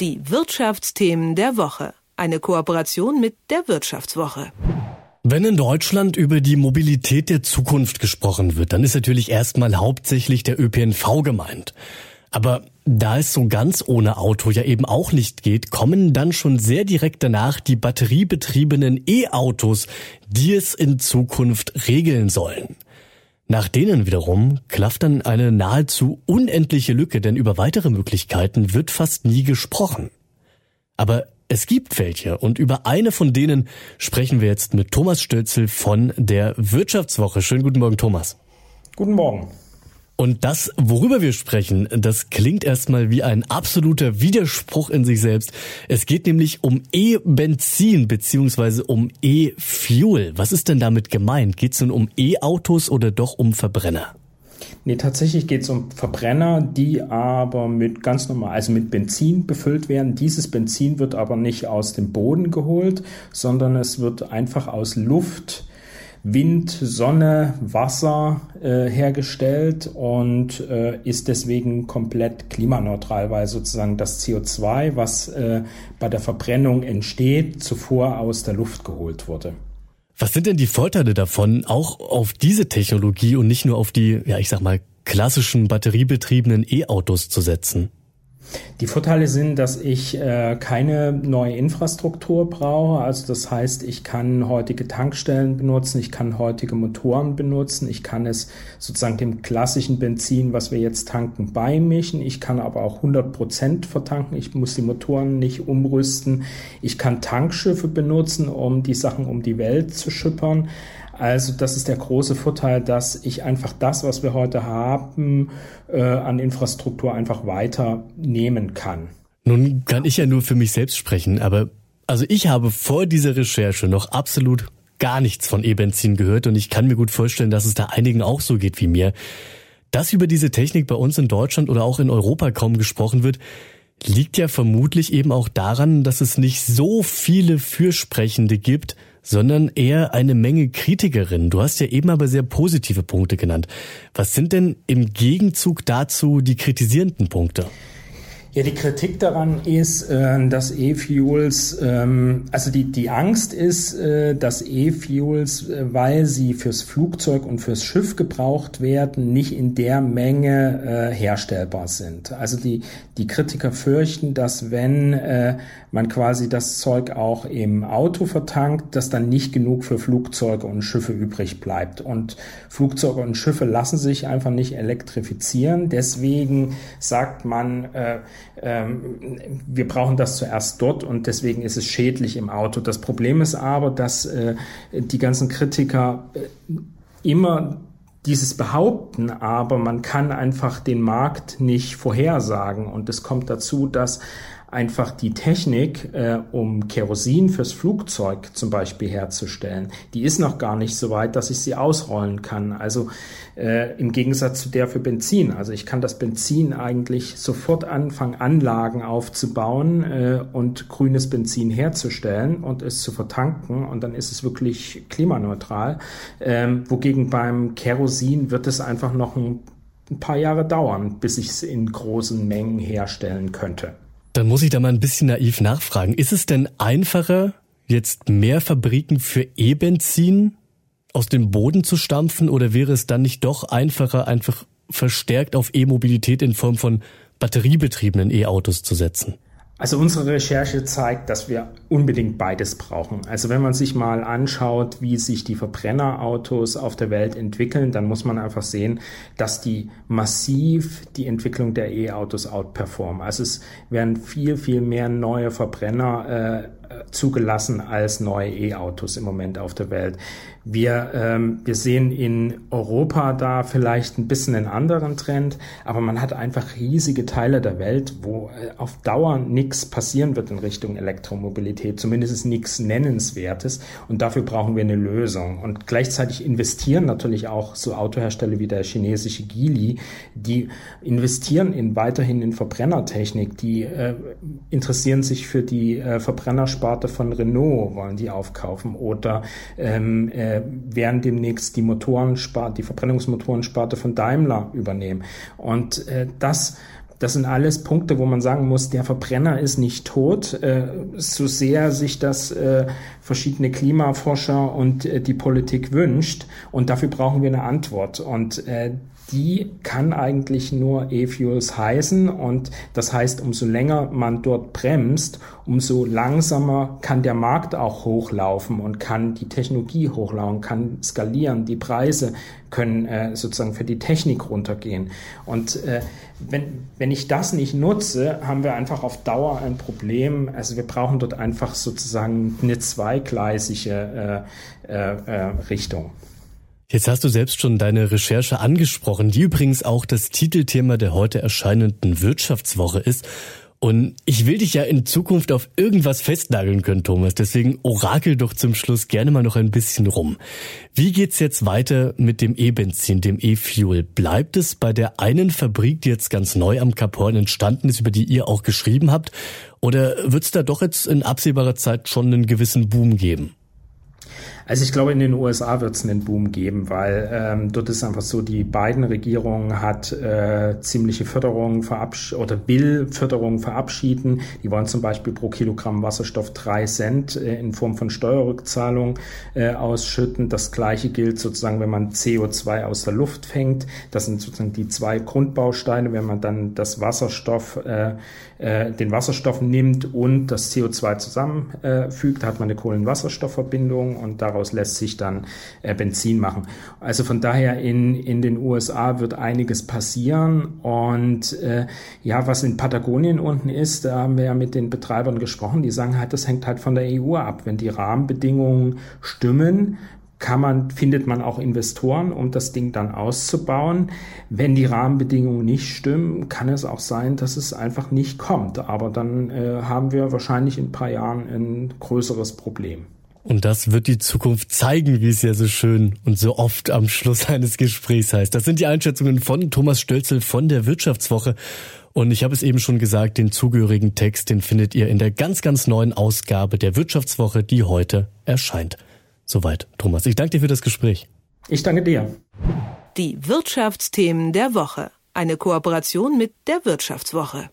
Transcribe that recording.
Die Wirtschaftsthemen der Woche. Eine Kooperation mit der Wirtschaftswoche. Wenn in Deutschland über die Mobilität der Zukunft gesprochen wird, dann ist natürlich erstmal hauptsächlich der ÖPNV gemeint. Aber da es so ganz ohne Auto ja eben auch nicht geht, kommen dann schon sehr direkt danach die batteriebetriebenen E-Autos, die es in Zukunft regeln sollen. Nach denen wiederum klafft dann eine nahezu unendliche Lücke, denn über weitere Möglichkeiten wird fast nie gesprochen. Aber es gibt welche und über eine von denen sprechen wir jetzt mit Thomas Stölzel von der Wirtschaftswoche. Schönen guten Morgen, Thomas. Guten Morgen. Und das, worüber wir sprechen, das klingt erstmal wie ein absoluter Widerspruch in sich selbst. Es geht nämlich um E-Benzin beziehungsweise um E-Fuel. Was ist denn damit gemeint? Geht es nun um E-Autos oder doch um Verbrenner? Nee, tatsächlich geht es um Verbrenner, die aber mit ganz normal, also mit Benzin befüllt werden. Dieses Benzin wird aber nicht aus dem Boden geholt, sondern es wird einfach aus Luft Wind, Sonne, Wasser äh, hergestellt und äh, ist deswegen komplett klimaneutral, weil sozusagen das CO2, was äh, bei der Verbrennung entsteht, zuvor aus der Luft geholt wurde. Was sind denn die Vorteile davon, auch auf diese Technologie und nicht nur auf die, ja, ich sag mal, klassischen batteriebetriebenen E-Autos zu setzen? Die Vorteile sind, dass ich äh, keine neue Infrastruktur brauche. Also das heißt, ich kann heutige Tankstellen benutzen, ich kann heutige Motoren benutzen, ich kann es sozusagen dem klassischen Benzin, was wir jetzt tanken, beimischen. Ich kann aber auch 100 Prozent vertanken. Ich muss die Motoren nicht umrüsten. Ich kann Tankschiffe benutzen, um die Sachen um die Welt zu schippern. Also das ist der große Vorteil, dass ich einfach das, was wir heute haben, äh, an Infrastruktur einfach weiternehmen kann. Nun kann ich ja nur für mich selbst sprechen, aber also ich habe vor dieser Recherche noch absolut gar nichts von E-Benzin gehört und ich kann mir gut vorstellen, dass es da einigen auch so geht wie mir. Dass über diese Technik bei uns in Deutschland oder auch in Europa kaum gesprochen wird, liegt ja vermutlich eben auch daran, dass es nicht so viele Fürsprechende gibt, sondern eher eine Menge Kritikerinnen. Du hast ja eben aber sehr positive Punkte genannt. Was sind denn im Gegenzug dazu die kritisierenden Punkte? Ja, die Kritik daran ist, äh, dass E-Fuels, ähm, also die, die Angst ist, äh, dass E-Fuels, äh, weil sie fürs Flugzeug und fürs Schiff gebraucht werden, nicht in der Menge herstellbar sind. Also die, die Kritiker fürchten, dass wenn man quasi das Zeug auch im Auto vertankt, dass dann nicht genug für Flugzeuge und Schiffe übrig bleibt. Und Flugzeuge und Schiffe lassen sich einfach nicht elektrifizieren. Deswegen sagt man, äh, äh, wir brauchen das zuerst dort und deswegen ist es schädlich im Auto. Das Problem ist aber, dass äh, die ganzen Kritiker äh, immer dieses behaupten, aber man kann einfach den Markt nicht vorhersagen. Und es kommt dazu, dass einfach die Technik, äh, um Kerosin fürs Flugzeug zum Beispiel herzustellen, die ist noch gar nicht so weit, dass ich sie ausrollen kann. Also äh, im Gegensatz zu der für Benzin. Also ich kann das Benzin eigentlich sofort anfangen, Anlagen aufzubauen äh, und grünes Benzin herzustellen und es zu vertanken und dann ist es wirklich klimaneutral. Ähm, wogegen beim Kerosin wird es einfach noch ein ein paar Jahre dauern, bis ich es in großen Mengen herstellen könnte. Dann muss ich da mal ein bisschen naiv nachfragen. Ist es denn einfacher, jetzt mehr Fabriken für E-Benzin aus dem Boden zu stampfen oder wäre es dann nicht doch einfacher, einfach verstärkt auf E-Mobilität in Form von batteriebetriebenen E-Autos zu setzen? Also unsere Recherche zeigt, dass wir unbedingt beides brauchen. Also wenn man sich mal anschaut, wie sich die Verbrennerautos auf der Welt entwickeln, dann muss man einfach sehen, dass die massiv die Entwicklung der E-Autos outperformen. Also es werden viel, viel mehr neue Verbrenner äh, zugelassen als neue E-Autos im Moment auf der Welt. Wir, ähm, wir sehen in Europa da vielleicht ein bisschen einen anderen Trend, aber man hat einfach riesige Teile der Welt, wo äh, auf Dauer nichts passieren wird in Richtung Elektromobilität, zumindest nichts Nennenswertes und dafür brauchen wir eine Lösung. Und gleichzeitig investieren natürlich auch so Autohersteller wie der chinesische Geely, die investieren in weiterhin in Verbrennertechnik, die äh, interessieren sich für die äh, Verbrennersparte von Renault, wollen die aufkaufen oder ähm, äh, werden demnächst die Motorensparte, die Verbrennungsmotorensparte von Daimler übernehmen. Und äh, das Das sind alles Punkte, wo man sagen muss, der Verbrenner ist nicht tot, äh, so sehr sich das äh, verschiedene Klimaforscher und äh, die Politik wünscht. Und dafür brauchen wir eine Antwort. Und äh, die kann eigentlich nur E-Fuels heißen. Und das heißt, umso länger man dort bremst, umso langsamer kann der Markt auch hochlaufen und kann die Technologie hochlaufen, kann skalieren, die Preise können äh, sozusagen für die Technik runtergehen. Und äh, wenn, wenn ich das nicht nutze, haben wir einfach auf Dauer ein Problem. Also wir brauchen dort einfach sozusagen eine zweigleisige äh, äh, äh, Richtung. Jetzt hast du selbst schon deine Recherche angesprochen, die übrigens auch das Titelthema der heute erscheinenden Wirtschaftswoche ist. Und ich will dich ja in Zukunft auf irgendwas festnageln können, Thomas. Deswegen orakel doch zum Schluss gerne mal noch ein bisschen rum. Wie geht's jetzt weiter mit dem E-Benzin, dem E-Fuel? Bleibt es bei der einen Fabrik, die jetzt ganz neu am Cap Horn entstanden ist, über die ihr auch geschrieben habt? Oder wird's da doch jetzt in absehbarer Zeit schon einen gewissen Boom geben? Also ich glaube, in den USA wird es einen Boom geben, weil ähm, dort ist einfach so, die beiden Regierungen hat äh, ziemliche Förderungen verabschieden oder will Förderungen verabschieden. Die wollen zum Beispiel pro Kilogramm Wasserstoff drei Cent äh, in Form von Steuerrückzahlung äh, ausschütten. Das gleiche gilt sozusagen, wenn man CO2 aus der Luft fängt. Das sind sozusagen die zwei Grundbausteine. Wenn man dann das Wasserstoff, äh, äh, den Wasserstoff nimmt und das CO2 zusammenfügt, äh, hat man eine Kohlenwasserstoffverbindung und daraus daraus lässt sich dann äh, Benzin machen. Also von daher in, in den USA wird einiges passieren und äh, ja, was in Patagonien unten ist, da haben wir ja mit den Betreibern gesprochen, die sagen halt, das hängt halt von der EU ab. Wenn die Rahmenbedingungen stimmen, kann man, findet man auch Investoren, um das Ding dann auszubauen. Wenn die Rahmenbedingungen nicht stimmen, kann es auch sein, dass es einfach nicht kommt. Aber dann äh, haben wir wahrscheinlich in ein paar Jahren ein größeres Problem. Und das wird die Zukunft zeigen, wie es ja so schön und so oft am Schluss eines Gesprächs heißt. Das sind die Einschätzungen von Thomas Stölzel von der Wirtschaftswoche. Und ich habe es eben schon gesagt, den zugehörigen Text, den findet ihr in der ganz, ganz neuen Ausgabe der Wirtschaftswoche, die heute erscheint. Soweit, Thomas. Ich danke dir für das Gespräch. Ich danke dir. Die Wirtschaftsthemen der Woche. Eine Kooperation mit der Wirtschaftswoche.